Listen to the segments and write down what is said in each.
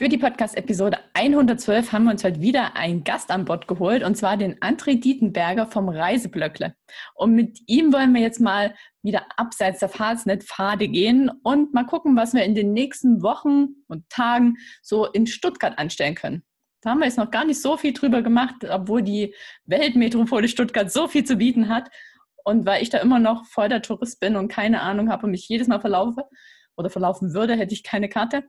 Für die Podcast-Episode 112 haben wir uns heute wieder einen Gast an Bord geholt, und zwar den André Dietenberger vom Reiseblöckle. Und mit ihm wollen wir jetzt mal wieder abseits der Fahrsnet-Pfade gehen und mal gucken, was wir in den nächsten Wochen und Tagen so in Stuttgart anstellen können. Da haben wir jetzt noch gar nicht so viel drüber gemacht, obwohl die Weltmetropole Stuttgart so viel zu bieten hat. Und weil ich da immer noch voll der Tourist bin und keine Ahnung habe und mich jedes Mal verlaufe oder verlaufen würde, hätte ich keine Karte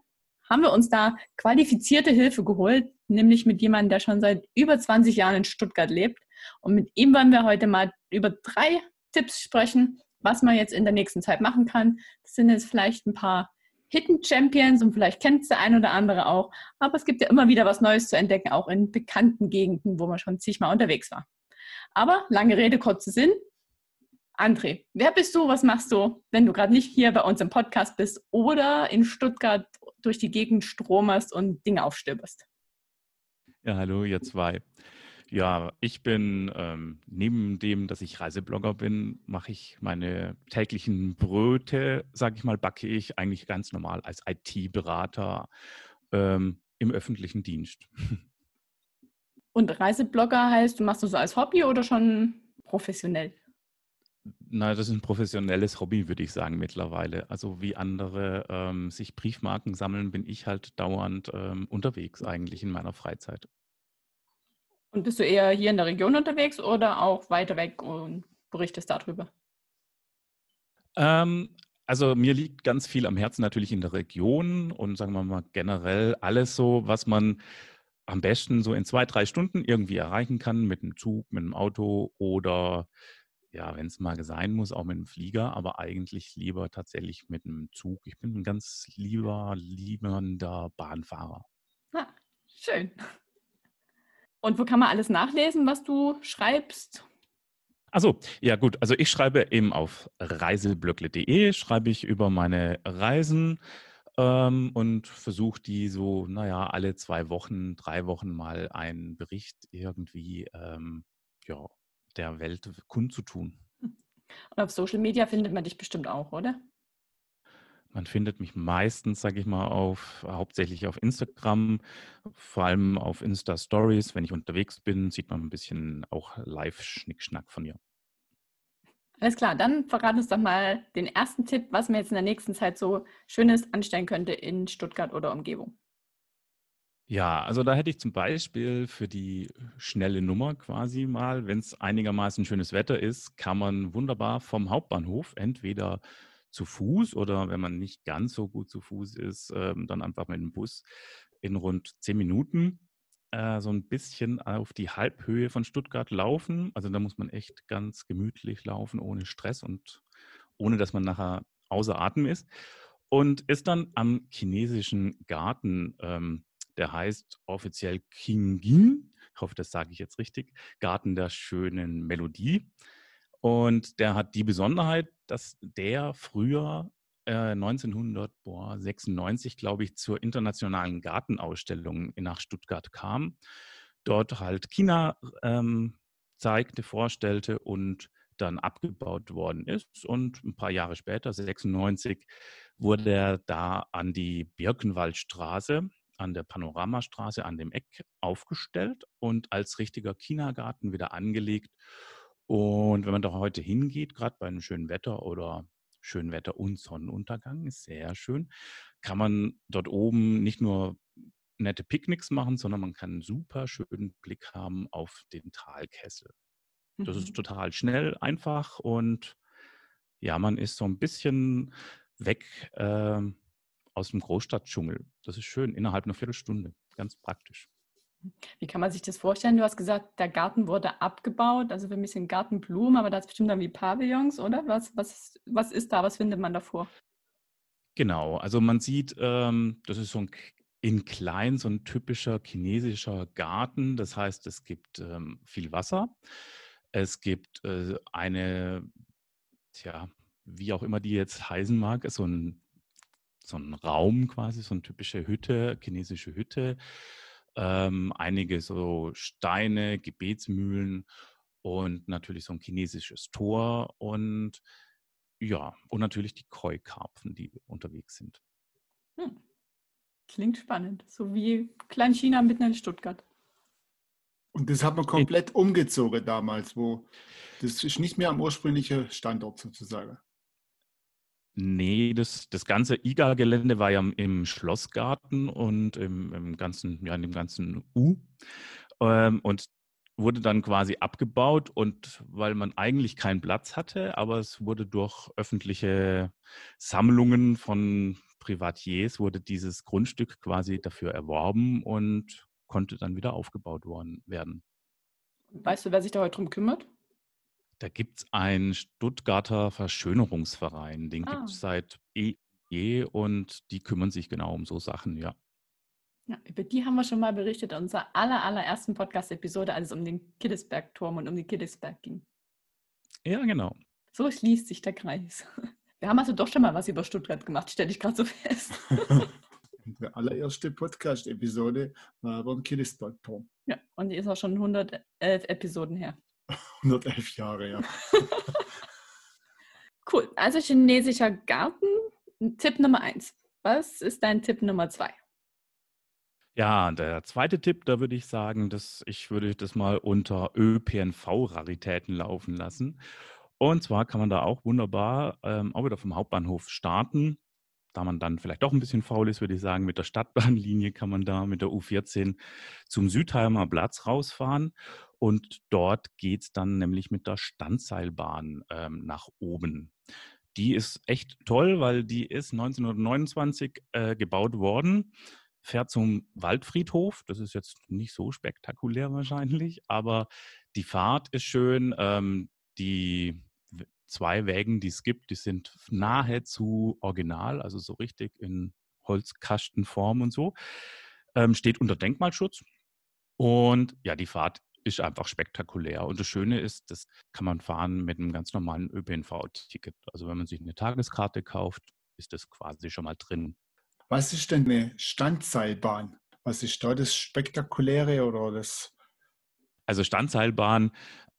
haben wir uns da qualifizierte Hilfe geholt, nämlich mit jemandem, der schon seit über 20 Jahren in Stuttgart lebt. Und mit ihm wollen wir heute mal über drei Tipps sprechen, was man jetzt in der nächsten Zeit machen kann. Das sind jetzt vielleicht ein paar Hidden Champions und vielleicht kennt es der ein oder andere auch. Aber es gibt ja immer wieder was Neues zu entdecken, auch in bekannten Gegenden, wo man schon zigmal unterwegs war. Aber lange Rede, kurzer Sinn. André, wer bist du? Was machst du, wenn du gerade nicht hier bei uns im Podcast bist oder in Stuttgart durch die Gegend stromerst und Dinge aufstöberst? Ja, hallo, ihr zwei. Ja, ich bin ähm, neben dem, dass ich Reiseblogger bin, mache ich meine täglichen Bröte, sage ich mal, backe ich eigentlich ganz normal als IT-Berater ähm, im öffentlichen Dienst. Und Reiseblogger heißt, du machst das so als Hobby oder schon professionell? Na, das ist ein professionelles Hobby, würde ich sagen, mittlerweile. Also wie andere ähm, sich Briefmarken sammeln, bin ich halt dauernd ähm, unterwegs eigentlich in meiner Freizeit. Und bist du eher hier in der Region unterwegs oder auch weiter weg und berichtest darüber? Ähm, also mir liegt ganz viel am Herzen natürlich in der Region und sagen wir mal generell alles so, was man am besten so in zwei, drei Stunden irgendwie erreichen kann mit einem Zug, mit einem Auto oder ja, wenn es mal sein muss, auch mit dem Flieger, aber eigentlich lieber tatsächlich mit einem Zug. Ich bin ein ganz lieber, liebender Bahnfahrer. Ah, schön. Und wo kann man alles nachlesen, was du schreibst? Also ja gut. Also ich schreibe eben auf reiseblöckle.de, schreibe ich über meine Reisen ähm, und versuche die so, naja, alle zwei Wochen, drei Wochen mal einen Bericht irgendwie ähm, ja, der Welt kundzutun. Und auf Social Media findet man dich bestimmt auch, oder? Man findet mich meistens, sage ich mal, auf hauptsächlich auf Instagram, vor allem auf Insta Stories. Wenn ich unterwegs bin, sieht man ein bisschen auch Live-Schnickschnack von mir. Alles klar, dann verrat uns doch mal den ersten Tipp, was man jetzt in der nächsten Zeit so Schönes anstellen könnte in Stuttgart oder Umgebung. Ja, also da hätte ich zum Beispiel für die schnelle Nummer quasi mal, wenn es einigermaßen schönes Wetter ist, kann man wunderbar vom Hauptbahnhof entweder zu Fuß oder wenn man nicht ganz so gut zu Fuß ist, ähm, dann einfach mit dem Bus in rund zehn Minuten äh, so ein bisschen auf die Halbhöhe von Stuttgart laufen. Also da muss man echt ganz gemütlich laufen, ohne Stress und ohne dass man nachher außer Atem ist. Und ist dann am chinesischen Garten ähm, der heißt offiziell Kingin. Ich hoffe, das sage ich jetzt richtig. Garten der schönen Melodie. Und der hat die Besonderheit, dass der früher äh, 1996, glaube ich, zur internationalen Gartenausstellung nach Stuttgart kam. Dort halt China ähm, zeigte, vorstellte und dann abgebaut worden ist. Und ein paar Jahre später, 96, wurde er da an die Birkenwaldstraße an der Panoramastraße an dem Eck aufgestellt und als richtiger Kindergarten wieder angelegt. Und wenn man da heute hingeht, gerade bei einem schönen Wetter oder schönen Wetter und Sonnenuntergang, ist sehr schön, kann man dort oben nicht nur nette Picknicks machen, sondern man kann einen super schönen Blick haben auf den Talkessel. Das ist mhm. total schnell, einfach und ja, man ist so ein bisschen weg äh, aus dem Großstadtdschungel. Das ist schön, innerhalb einer Viertelstunde. Ganz praktisch. Wie kann man sich das vorstellen? Du hast gesagt, der Garten wurde abgebaut, also für ein bisschen Gartenblumen, aber da ist bestimmt dann wie Pavillons, oder? Was, was, was ist da? Was findet man davor? Genau, also man sieht, ähm, das ist so ein in klein so ein typischer chinesischer Garten. Das heißt, es gibt ähm, viel Wasser. Es gibt äh, eine, tja, wie auch immer die jetzt heißen mag, so ein, so ein Raum quasi, so eine typische Hütte, chinesische Hütte. Ähm, einige so Steine, Gebetsmühlen und natürlich so ein chinesisches Tor und ja, und natürlich die Koi-Karpfen, die unterwegs sind. Hm. Klingt spannend. So wie Klein-China mitten in Stuttgart. Und das hat man komplett umgezogen damals, wo das ist nicht mehr am ursprünglichen Standort sozusagen. Nee, das, das ganze IGA-Gelände war ja im Schlossgarten und im, im, ganzen, ja, in dem ganzen U. Ähm, und wurde dann quasi abgebaut und weil man eigentlich keinen Platz hatte, aber es wurde durch öffentliche Sammlungen von Privatiers wurde dieses Grundstück quasi dafür erworben und konnte dann wieder aufgebaut worden werden. Weißt du, wer sich da heute drum kümmert? Da gibt es einen Stuttgarter Verschönerungsverein, den ah. gibt es seit eh und die kümmern sich genau um so Sachen, ja. Ja, über die haben wir schon mal berichtet in unserer aller, allerersten Podcast-Episode, als es um den Kiddesberg-Turm und um den Kiddesberg ging. Ja, genau. So schließt sich der Kreis. Wir haben also doch schon mal was über Stuttgart gemacht, stelle ich gerade so fest. Die allererste Podcast-Episode war über den Kiddesberg-Turm. Ja, und die ist auch schon 111 Episoden her. 111 Jahre, ja. cool. Also chinesischer Garten, Tipp Nummer eins. Was ist dein Tipp Nummer zwei? Ja, der zweite Tipp, da würde ich sagen, dass ich würde das mal unter ÖPNV-Raritäten laufen lassen. Und zwar kann man da auch wunderbar ähm, auch wieder vom Hauptbahnhof starten. Da man dann vielleicht doch ein bisschen faul ist, würde ich sagen, mit der Stadtbahnlinie kann man da mit der U14 zum Südheimer Platz rausfahren. Und dort geht es dann nämlich mit der Standseilbahn ähm, nach oben. Die ist echt toll, weil die ist 1929 äh, gebaut worden fährt zum Waldfriedhof. Das ist jetzt nicht so spektakulär wahrscheinlich, aber die Fahrt ist schön. Ähm, die zwei Wägen, die es gibt, die sind nahezu original, also so richtig in Holzkastenform und so. Ähm, steht unter Denkmalschutz. Und ja, die Fahrt ist einfach spektakulär. Und das Schöne ist, das kann man fahren mit einem ganz normalen ÖPNV-Ticket. Also wenn man sich eine Tageskarte kauft, ist das quasi schon mal drin. Was ist denn eine Standseilbahn? Was ist da das Spektakuläre oder das? Also Standseilbahn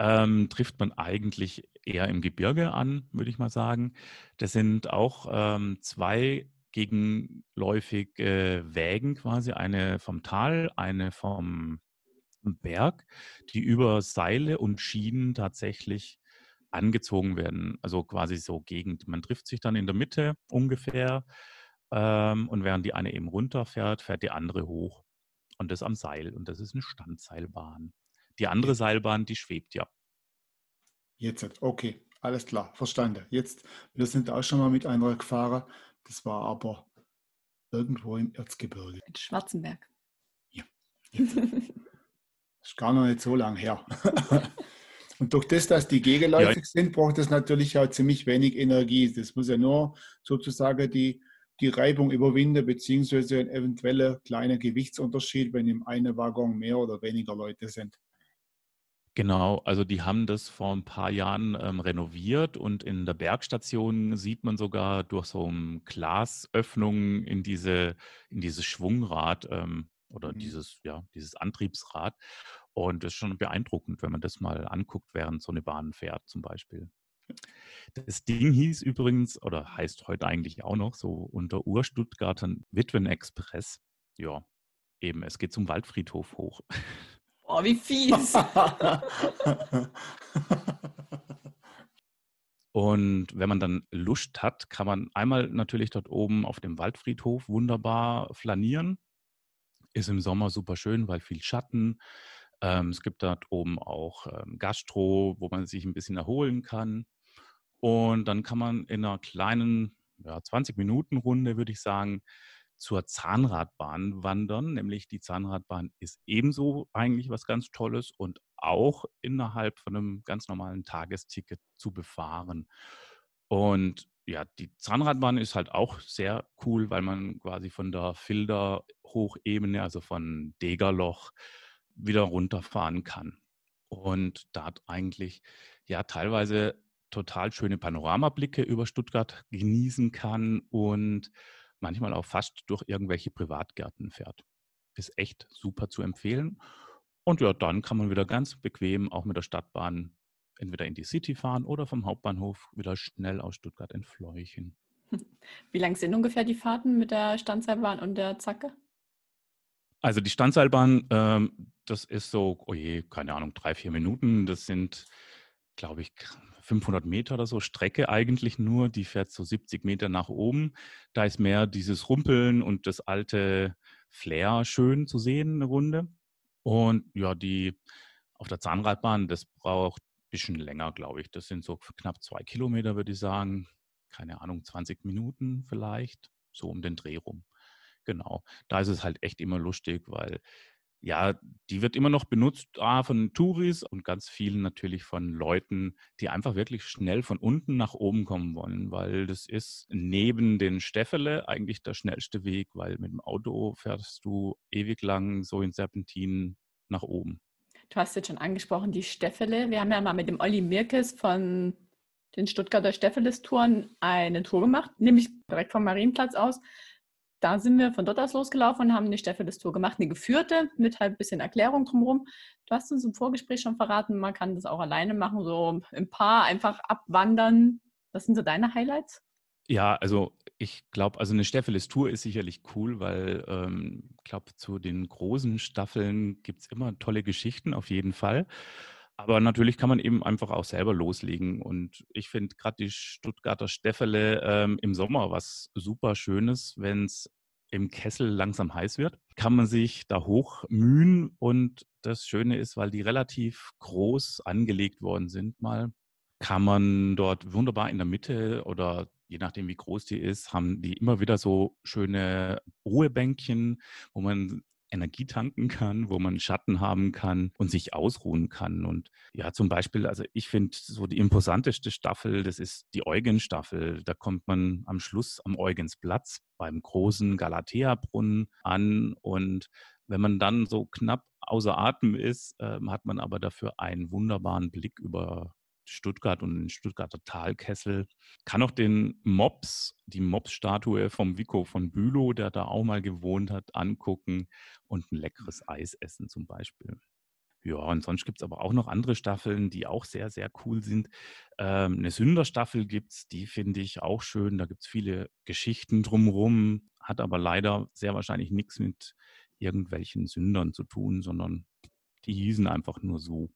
ähm, trifft man eigentlich eher im Gebirge an, würde ich mal sagen. Das sind auch ähm, zwei gegenläufige Wägen quasi, eine vom Tal, eine vom Berg, die über Seile und Schienen tatsächlich angezogen werden. Also quasi so Gegend. Man trifft sich dann in der Mitte ungefähr ähm, und während die eine eben runterfährt, fährt die andere hoch. Und das am Seil. Und das ist eine Standseilbahn. Die andere Seilbahn, die schwebt ja. Jetzt, okay, alles klar, verstanden. Jetzt, wir sind auch schon mal mit einer gefahren. Das war aber irgendwo im Erzgebirge. In Schwarzenberg. Ja. Jetzt. ist gar noch nicht so lang her. Und durch das, dass die gegenläufig ja. sind, braucht es natürlich auch ziemlich wenig Energie. Das muss ja nur sozusagen die die Reibung überwinden, beziehungsweise ein eventueller kleiner Gewichtsunterschied, wenn im einen Waggon mehr oder weniger Leute sind. Genau, also die haben das vor ein paar Jahren ähm, renoviert und in der Bergstation sieht man sogar durch so eine Glasöffnung in diese in dieses Schwungrad ähm, oder mhm. dieses ja dieses Antriebsrad und das ist schon beeindruckend, wenn man das mal anguckt, während so eine Bahn fährt zum Beispiel. Das Ding hieß übrigens, oder heißt heute eigentlich auch noch, so unter Urstuttgartern Witwen-Express. Ja, eben, es geht zum Waldfriedhof hoch. Oh, wie fies. Und wenn man dann Lust hat, kann man einmal natürlich dort oben auf dem Waldfriedhof wunderbar flanieren. Ist im Sommer super schön, weil viel Schatten. Ähm, es gibt dort oben auch ähm, Gastro, wo man sich ein bisschen erholen kann. Und dann kann man in einer kleinen ja, 20-Minuten-Runde, würde ich sagen, zur Zahnradbahn wandern. Nämlich die Zahnradbahn ist ebenso eigentlich was ganz Tolles und auch innerhalb von einem ganz normalen Tagesticket zu befahren. Und ja, die Zahnradbahn ist halt auch sehr cool, weil man quasi von der Filder-Hochebene, also von Degerloch, wieder runterfahren kann. Und da hat eigentlich ja teilweise total schöne Panoramablicke über Stuttgart genießen kann und manchmal auch fast durch irgendwelche Privatgärten fährt. Ist echt super zu empfehlen. Und ja, dann kann man wieder ganz bequem auch mit der Stadtbahn entweder in die City fahren oder vom Hauptbahnhof wieder schnell aus Stuttgart entfleuchen. Wie lang sind ungefähr die Fahrten mit der Standseilbahn und der Zacke? Also die Standseilbahn, ähm, das ist so, oh je, keine Ahnung, drei, vier Minuten. Das sind, glaube ich, 500 Meter oder so Strecke eigentlich nur. Die fährt so 70 Meter nach oben. Da ist mehr dieses Rumpeln und das alte Flair schön zu sehen, eine Runde. Und ja, die auf der Zahnradbahn, das braucht ein bisschen länger, glaube ich. Das sind so knapp zwei Kilometer, würde ich sagen. Keine Ahnung, 20 Minuten vielleicht, so um den Dreh rum. Genau. Da ist es halt echt immer lustig, weil ja, die wird immer noch benutzt ah, von Touris und ganz vielen natürlich von Leuten, die einfach wirklich schnell von unten nach oben kommen wollen, weil das ist neben den Steffele eigentlich der schnellste Weg, weil mit dem Auto fährst du ewig lang so in Serpentinen nach oben. Du hast jetzt schon angesprochen, die Steffele. Wir haben ja mal mit dem Olli Mirkes von den Stuttgarter Steffeles-Touren eine Tour gemacht, nämlich direkt vom Marienplatz aus da sind wir von dort aus losgelaufen und haben eine Steffeles-Tour gemacht, eine geführte mit halt ein bisschen Erklärung drumherum. Du hast uns im Vorgespräch schon verraten, man kann das auch alleine machen, so im Paar einfach abwandern. Was sind so deine Highlights? Ja, also ich glaube, also eine Steffeles-Tour ist sicherlich cool, weil ähm, ich glaube, zu den großen Staffeln gibt es immer tolle Geschichten, auf jeden Fall. Aber natürlich kann man eben einfach auch selber loslegen. Und ich finde gerade die Stuttgarter Steffele ähm, im Sommer was super Schönes, wenn es im Kessel langsam heiß wird, kann man sich da hoch mühen. Und das Schöne ist, weil die relativ groß angelegt worden sind, mal kann man dort wunderbar in der Mitte oder je nachdem, wie groß die ist, haben die immer wieder so schöne Ruhebänkchen, wo man Energie tanken kann, wo man Schatten haben kann und sich ausruhen kann. Und ja, zum Beispiel, also ich finde so die imposanteste Staffel, das ist die Eugen-Staffel. Da kommt man am Schluss am Eugensplatz beim großen Galatea-Brunnen an und wenn man dann so knapp außer Atem ist, äh, hat man aber dafür einen wunderbaren Blick über Stuttgart und den Stuttgarter Talkessel. Kann auch den Mops, die Mops-Statue vom Vico von Bülow, der da auch mal gewohnt hat, angucken und ein leckeres Eis essen zum Beispiel. Ja, und sonst gibt es aber auch noch andere Staffeln, die auch sehr, sehr cool sind. Ähm, eine Sünderstaffel gibt es, die finde ich auch schön. Da gibt es viele Geschichten drumherum, hat aber leider sehr wahrscheinlich nichts mit irgendwelchen Sündern zu tun, sondern die hießen einfach nur so.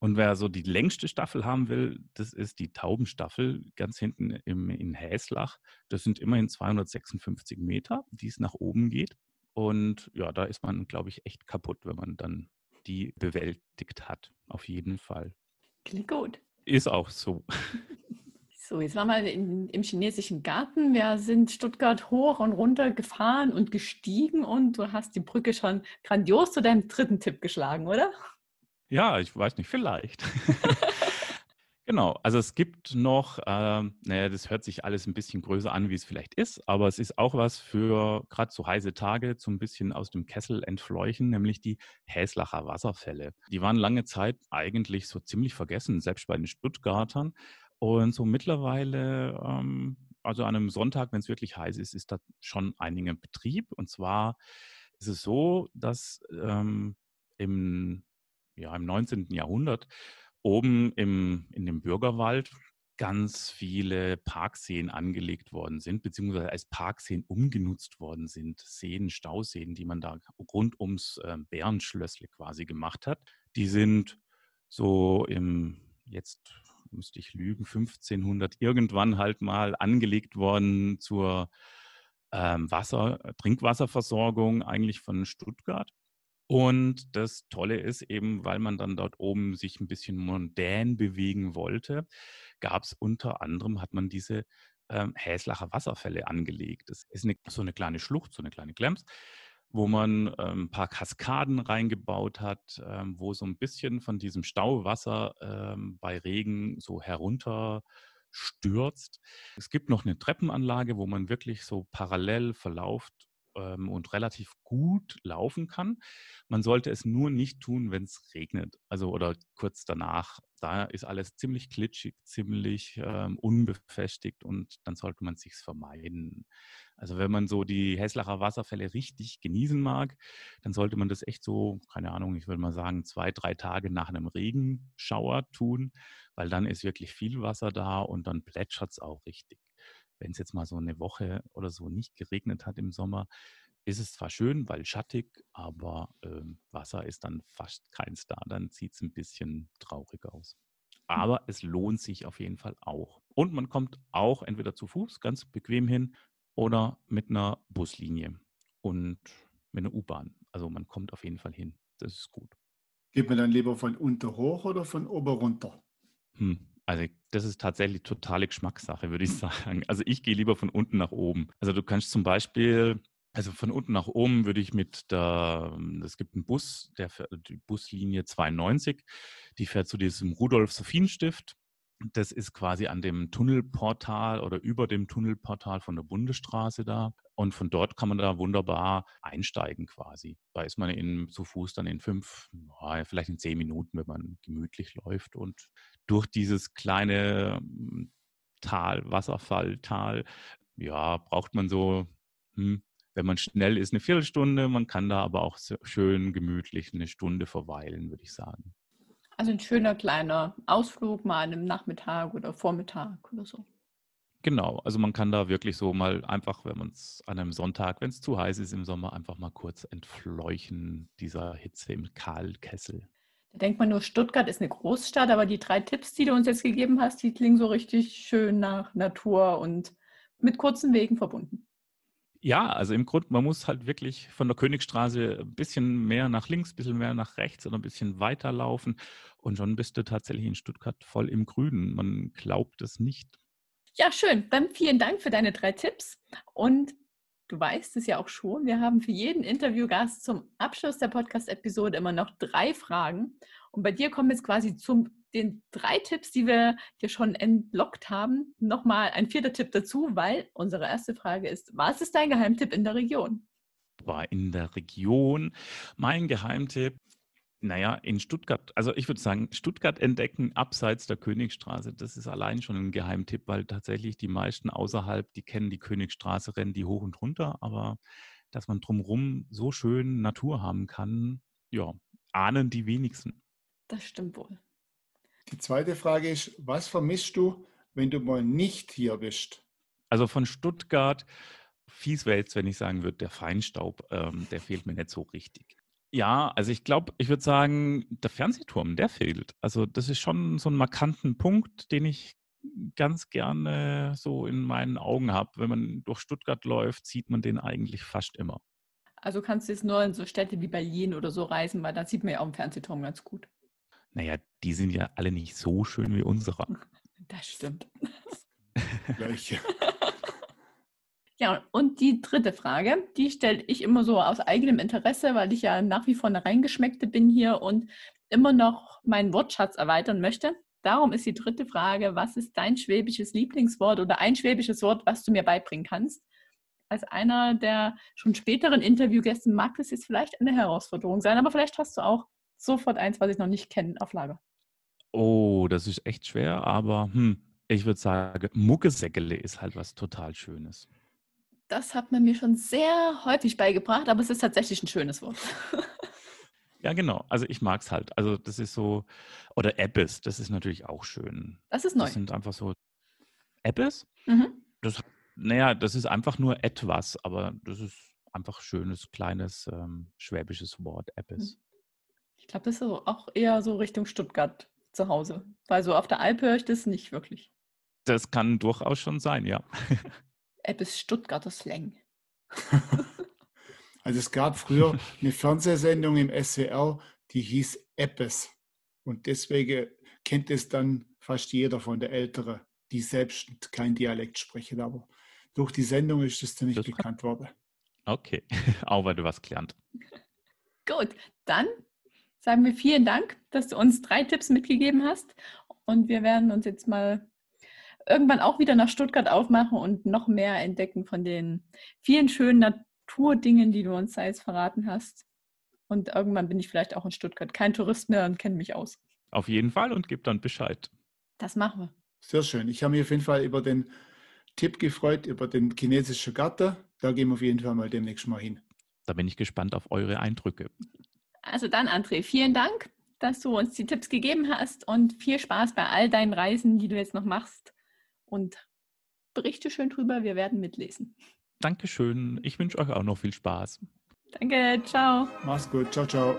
Und wer so die längste Staffel haben will, das ist die Taubenstaffel ganz hinten im, in Häslach. Das sind immerhin 256 Meter, die es nach oben geht. Und ja, da ist man, glaube ich, echt kaputt, wenn man dann die bewältigt hat. Auf jeden Fall. Klingt gut. Ist auch so. So, jetzt waren wir in, im chinesischen Garten. Wir sind Stuttgart hoch und runter gefahren und gestiegen und du hast die Brücke schon grandios zu deinem dritten Tipp geschlagen, oder? Ja, ich weiß nicht, vielleicht. genau, also es gibt noch, ähm, naja, das hört sich alles ein bisschen größer an, wie es vielleicht ist, aber es ist auch was für gerade so heiße Tage zum ein bisschen aus dem Kessel entfleuchen, nämlich die Häslacher Wasserfälle. Die waren lange Zeit eigentlich so ziemlich vergessen, selbst bei den Stuttgartern. Und so mittlerweile, ähm, also an einem Sonntag, wenn es wirklich heiß ist, ist da schon einiger Betrieb. Und zwar ist es so, dass ähm, im ja, im 19. Jahrhundert oben im, in dem Bürgerwald ganz viele Parkseen angelegt worden sind, beziehungsweise als Parkseen umgenutzt worden sind. Seen, Stauseen, die man da rund ums äh, Bärenschlössle quasi gemacht hat. Die sind so im, jetzt müsste ich lügen, 1500 irgendwann halt mal angelegt worden zur ähm, Wasser, Trinkwasserversorgung eigentlich von Stuttgart. Und das Tolle ist eben, weil man dann dort oben sich ein bisschen mondän bewegen wollte, gab es unter anderem, hat man diese ähm, Häslacher Wasserfälle angelegt. Das ist eine, so eine kleine Schlucht, so eine kleine Glems, wo man ähm, ein paar Kaskaden reingebaut hat, ähm, wo so ein bisschen von diesem Stauwasser ähm, bei Regen so herunter stürzt. Es gibt noch eine Treppenanlage, wo man wirklich so parallel verlauft ähm, und relativ gut laufen kann. Man sollte es nur nicht tun, wenn es regnet, also oder kurz danach. Da ist alles ziemlich klitschig, ziemlich ähm, unbefestigt und dann sollte man es sich vermeiden. Also wenn man so die Häslacher Wasserfälle richtig genießen mag, dann sollte man das echt so, keine Ahnung, ich würde mal sagen, zwei, drei Tage nach einem Regenschauer tun, weil dann ist wirklich viel Wasser da und dann plätschert es auch richtig wenn es jetzt mal so eine Woche oder so nicht geregnet hat im Sommer, ist es zwar schön, weil schattig, aber äh, Wasser ist dann fast keins da. Dann sieht es ein bisschen traurig aus. Hm. Aber es lohnt sich auf jeden Fall auch. Und man kommt auch entweder zu Fuß ganz bequem hin oder mit einer Buslinie und mit einer U-Bahn. Also man kommt auf jeden Fall hin. Das ist gut. Geht man dann lieber von unten hoch oder von oben runter? Hm, also das ist tatsächlich totale Geschmackssache, würde ich sagen. Also ich gehe lieber von unten nach oben. Also du kannst zum Beispiel, also von unten nach oben würde ich mit der, es gibt einen Bus, der die Buslinie 92, die fährt zu diesem Rudolf-Sophien-Stift. Das ist quasi an dem Tunnelportal oder über dem Tunnelportal von der Bundesstraße da. Und von dort kann man da wunderbar einsteigen quasi. Da ist man in, zu Fuß dann in fünf, vielleicht in zehn Minuten, wenn man gemütlich läuft. Und durch dieses kleine hm, Tal, Wasserfalltal, ja, braucht man so, hm, wenn man schnell ist, eine Viertelstunde. Man kann da aber auch schön gemütlich eine Stunde verweilen, würde ich sagen. Also ein schöner kleiner Ausflug mal an einem Nachmittag oder Vormittag oder so. Genau, also man kann da wirklich so mal einfach, wenn man es an einem Sonntag, wenn es zu heiß ist im Sommer, einfach mal kurz entfleuchen dieser Hitze im Kahlkessel. Da denkt man nur, Stuttgart ist eine Großstadt, aber die drei Tipps, die du uns jetzt gegeben hast, die klingen so richtig schön nach Natur und mit kurzen Wegen verbunden. Ja, also im Grunde, man muss halt wirklich von der Königstraße ein bisschen mehr nach links, ein bisschen mehr nach rechts oder ein bisschen weiter laufen und schon bist du tatsächlich in Stuttgart voll im Grünen. Man glaubt es nicht. Ja, schön. Dann vielen Dank für deine drei Tipps und du weißt es ja auch schon, wir haben für jeden Interviewgast zum Abschluss der Podcast-Episode immer noch drei Fragen. Und bei dir kommen jetzt quasi zu den drei Tipps, die wir dir schon entlockt haben, nochmal ein vierter Tipp dazu, weil unsere erste Frage ist, was ist dein Geheimtipp in der Region? War in der Region mein Geheimtipp naja, in Stuttgart, also ich würde sagen, Stuttgart entdecken abseits der Königstraße, das ist allein schon ein Geheimtipp, weil tatsächlich die meisten außerhalb, die kennen die Königstraße, rennen die hoch und runter, aber dass man drumherum so schön Natur haben kann, ja, ahnen die wenigsten. Das stimmt wohl. Die zweite Frage ist, was vermisst du, wenn du mal nicht hier bist? Also von Stuttgart, fies wäre jetzt, wenn ich sagen würde, der Feinstaub, ähm, der fehlt mir nicht so richtig. Ja, also ich glaube, ich würde sagen, der Fernsehturm, der fehlt. Also das ist schon so ein markanten Punkt, den ich ganz gerne so in meinen Augen habe. Wenn man durch Stuttgart läuft, sieht man den eigentlich fast immer. Also kannst du jetzt nur in so Städte wie Berlin oder so reisen, weil da sieht man ja auch im Fernsehturm ganz gut. Naja, die sind ja alle nicht so schön wie unsere. Das stimmt. Gleiche. Ja, und die dritte Frage, die stelle ich immer so aus eigenem Interesse, weil ich ja nach wie vor eine Reingeschmeckte bin hier und immer noch meinen Wortschatz erweitern möchte. Darum ist die dritte Frage, was ist dein schwäbisches Lieblingswort oder ein schwäbisches Wort, was du mir beibringen kannst? Als einer der schon späteren Interviewgäste mag das jetzt vielleicht eine Herausforderung sein, aber vielleicht hast du auch sofort eins, was ich noch nicht kenne, auf Lager. Oh, das ist echt schwer, aber hm, ich würde sagen, Muckesäckele ist halt was total Schönes. Das hat man mir schon sehr häufig beigebracht, aber es ist tatsächlich ein schönes Wort. Ja, genau. Also ich mag es halt. Also das ist so, oder Appes, das ist natürlich auch schön. Das ist neu. Das sind einfach so Appes. Mhm. Das, naja, das ist einfach nur etwas, aber das ist einfach schönes, kleines ähm, schwäbisches Wort, Appes. Mhm. Ich glaube, das ist auch eher so Richtung Stuttgart zu Hause. Weil so auf der Alp höre ich das nicht wirklich. Das kann durchaus schon sein, ja. Eppes Stuttgarter Slang. also es gab früher eine Fernsehsendung im SWR, die hieß Eppes. Und deswegen kennt es dann fast jeder von der Älteren, die selbst kein Dialekt sprechen. Aber durch die Sendung ist es das bekannt worden. Okay, auch weil du was gelernt. Gut, dann sagen wir vielen Dank, dass du uns drei Tipps mitgegeben hast. Und wir werden uns jetzt mal irgendwann auch wieder nach Stuttgart aufmachen und noch mehr entdecken von den vielen schönen Naturdingen, die du uns da jetzt verraten hast. Und irgendwann bin ich vielleicht auch in Stuttgart kein Tourist mehr und kenne mich aus. Auf jeden Fall und gib dann Bescheid. Das machen wir. Sehr schön. Ich habe mich auf jeden Fall über den Tipp gefreut, über den chinesischen Garten. Da gehen wir auf jeden Fall mal demnächst mal hin. Da bin ich gespannt auf eure Eindrücke. Also dann, André, vielen Dank, dass du uns die Tipps gegeben hast und viel Spaß bei all deinen Reisen, die du jetzt noch machst. Und berichte schön drüber, wir werden mitlesen. Dankeschön. Ich wünsche euch auch noch viel Spaß. Danke, ciao. Mach's gut. Ciao, ciao.